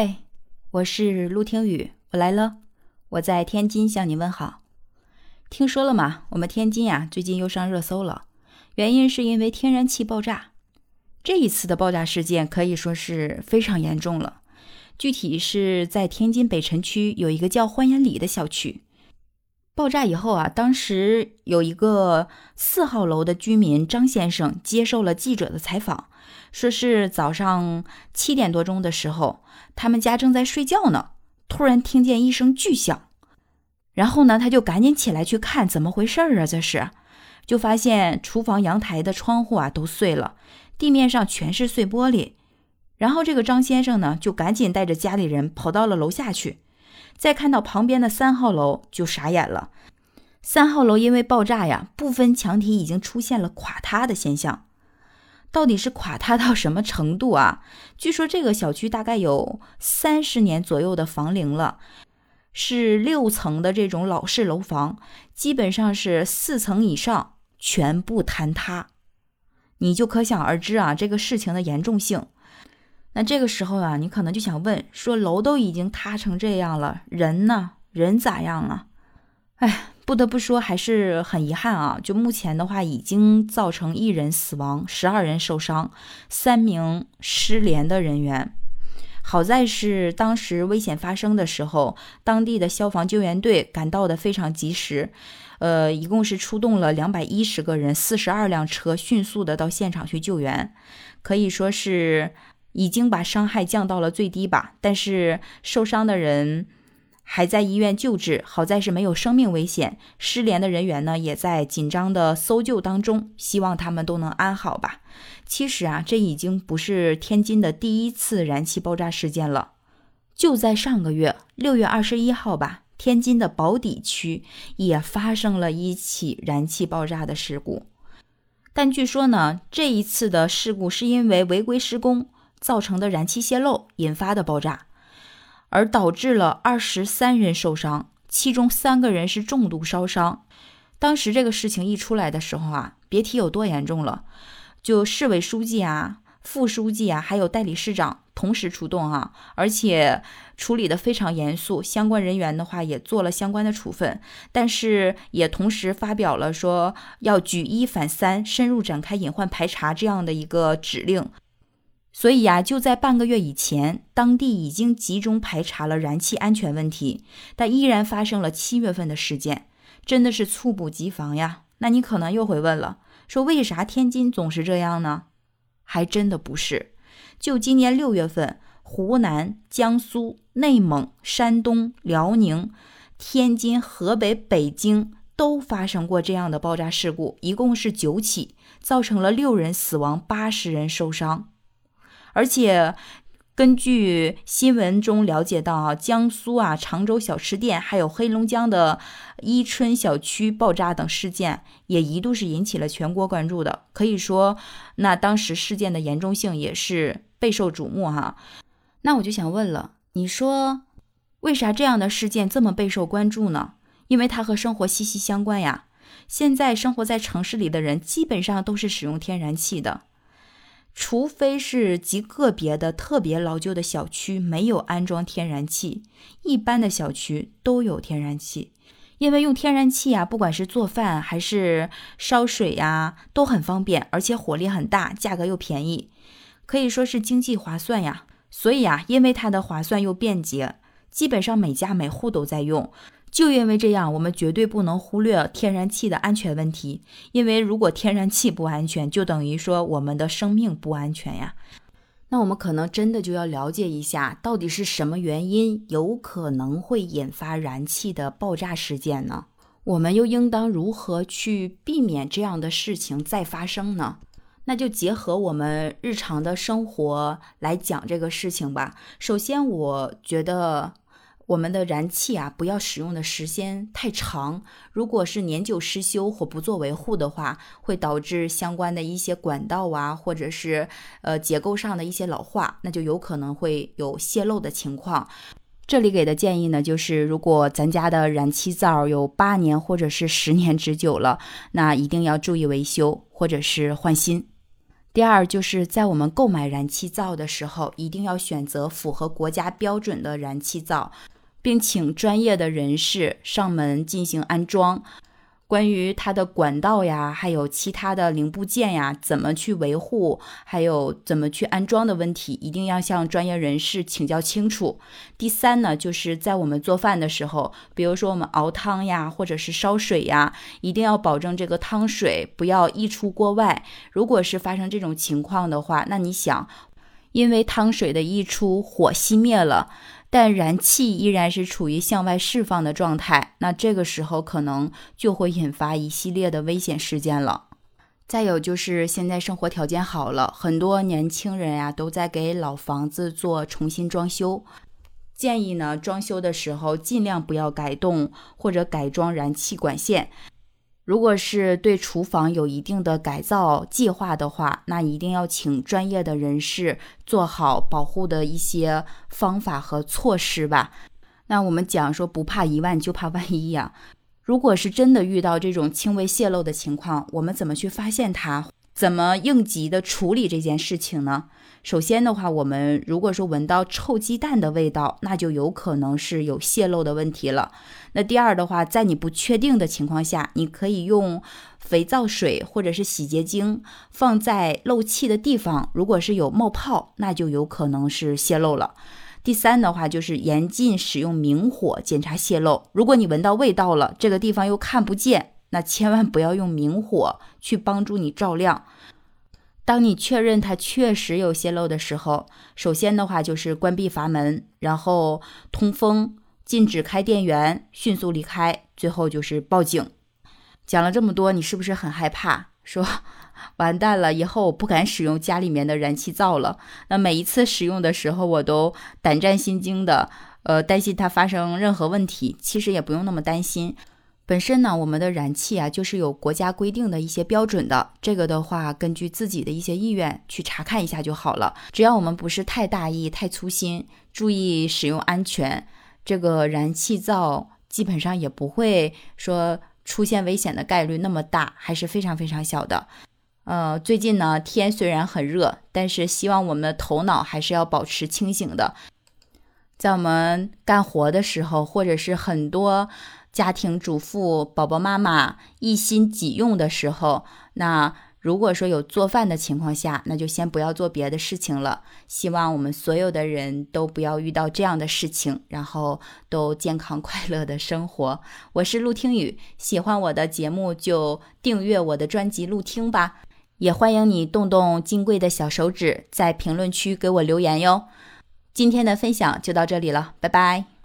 嘿，我是陆听雨，我来了，我在天津向你问好。听说了吗？我们天津呀，最近又上热搜了，原因是因为天然气爆炸。这一次的爆炸事件可以说是非常严重了，具体是在天津北辰区有一个叫欢颜里的小区。爆炸以后啊，当时有一个四号楼的居民张先生接受了记者的采访，说是早上七点多钟的时候，他们家正在睡觉呢，突然听见一声巨响，然后呢，他就赶紧起来去看怎么回事儿啊，这是，就发现厨房阳台的窗户啊都碎了，地面上全是碎玻璃，然后这个张先生呢就赶紧带着家里人跑到了楼下去。再看到旁边的三号楼就傻眼了，三号楼因为爆炸呀，部分墙体已经出现了垮塌的现象。到底是垮塌到什么程度啊？据说这个小区大概有三十年左右的房龄了，是六层的这种老式楼房，基本上是四层以上全部坍塌。你就可想而知啊，这个事情的严重性。那这个时候啊，你可能就想问说，楼都已经塌成这样了，人呢？人咋样啊？哎，不得不说，还是很遗憾啊。就目前的话，已经造成一人死亡，十二人受伤，三名失联的人员。好在是当时危险发生的时候，当地的消防救援队赶到的非常及时，呃，一共是出动了两百一十个人，四十二辆车，迅速的到现场去救援，可以说是。已经把伤害降到了最低吧，但是受伤的人还在医院救治，好在是没有生命危险。失联的人员呢，也在紧张的搜救当中，希望他们都能安好吧。其实啊，这已经不是天津的第一次燃气爆炸事件了。就在上个月六月二十一号吧，天津的宝坻区也发生了一起燃气爆炸的事故，但据说呢，这一次的事故是因为违规施工。造成的燃气泄漏引发的爆炸，而导致了二十三人受伤，其中三个人是重度烧伤。当时这个事情一出来的时候啊，别提有多严重了，就市委书记啊、副书记啊，还有代理市长同时出动啊，而且处理的非常严肃，相关人员的话也做了相关的处分，但是也同时发表了说要举一反三，深入展开隐患排查这样的一个指令。所以呀，就在半个月以前，当地已经集中排查了燃气安全问题，但依然发生了七月份的事件，真的是猝不及防呀。那你可能又会问了，说为啥天津总是这样呢？还真的不是，就今年六月份，湖南、江苏、内蒙、山东、辽宁、天津、河北、北京都发生过这样的爆炸事故，一共是九起，造成了六人死亡，八十人受伤。而且，根据新闻中了解到，啊，江苏啊常州小吃店，还有黑龙江的伊春小区爆炸等事件，也一度是引起了全国关注的。可以说，那当时事件的严重性也是备受瞩目哈。那我就想问了，你说，为啥这样的事件这么备受关注呢？因为它和生活息息相关呀。现在生活在城市里的人，基本上都是使用天然气的。除非是极个别的特别老旧的小区没有安装天然气，一般的小区都有天然气。因为用天然气啊，不管是做饭还是烧水呀，都很方便，而且火力很大，价格又便宜，可以说是经济划算呀。所以啊，因为它的划算又便捷，基本上每家每户都在用。就因为这样，我们绝对不能忽略天然气的安全问题。因为如果天然气不安全，就等于说我们的生命不安全呀。那我们可能真的就要了解一下，到底是什么原因有可能会引发燃气的爆炸事件呢？我们又应当如何去避免这样的事情再发生呢？那就结合我们日常的生活来讲这个事情吧。首先，我觉得。我们的燃气啊，不要使用的时间太长。如果是年久失修或不做维护的话，会导致相关的一些管道啊，或者是呃结构上的一些老化，那就有可能会有泄漏的情况。这里给的建议呢，就是如果咱家的燃气灶有八年或者是十年之久了，那一定要注意维修或者是换新。第二，就是在我们购买燃气灶的时候，一定要选择符合国家标准的燃气灶，并请专业的人士上门进行安装。关于它的管道呀，还有其他的零部件呀，怎么去维护，还有怎么去安装的问题，一定要向专业人士请教清楚。第三呢，就是在我们做饭的时候，比如说我们熬汤呀，或者是烧水呀，一定要保证这个汤水不要溢出锅外。如果是发生这种情况的话，那你想，因为汤水的溢出，火熄灭了。但燃气依然是处于向外释放的状态，那这个时候可能就会引发一系列的危险事件了。再有就是现在生活条件好了，很多年轻人呀都在给老房子做重新装修，建议呢装修的时候尽量不要改动或者改装燃气管线。如果是对厨房有一定的改造计划的话，那一定要请专业的人士做好保护的一些方法和措施吧。那我们讲说不怕一万就怕万一呀。如果是真的遇到这种轻微泄漏的情况，我们怎么去发现它？怎么应急的处理这件事情呢？首先的话，我们如果说闻到臭鸡蛋的味道，那就有可能是有泄漏的问题了。那第二的话，在你不确定的情况下，你可以用肥皂水或者是洗洁精放在漏气的地方，如果是有冒泡，那就有可能是泄漏了。第三的话，就是严禁使用明火检查泄漏。如果你闻到味道了，这个地方又看不见。那千万不要用明火去帮助你照亮。当你确认它确实有泄漏的时候，首先的话就是关闭阀门，然后通风，禁止开电源，迅速离开，最后就是报警。讲了这么多，你是不是很害怕？说 完蛋了，以后我不敢使用家里面的燃气灶了。那每一次使用的时候，我都胆战心惊的，呃，担心它发生任何问题。其实也不用那么担心。本身呢，我们的燃气啊，就是有国家规定的一些标准的。这个的话，根据自己的一些意愿去查看一下就好了。只要我们不是太大意、太粗心，注意使用安全，这个燃气灶基本上也不会说出现危险的概率那么大，还是非常非常小的。呃，最近呢，天虽然很热，但是希望我们的头脑还是要保持清醒的。在我们干活的时候，或者是很多。家庭主妇、宝宝妈妈一心几用的时候，那如果说有做饭的情况下，那就先不要做别的事情了。希望我们所有的人都不要遇到这样的事情，然后都健康快乐的生活。我是陆听雨，喜欢我的节目就订阅我的专辑陆听吧，也欢迎你动动金贵的小手指，在评论区给我留言哟。今天的分享就到这里了，拜拜。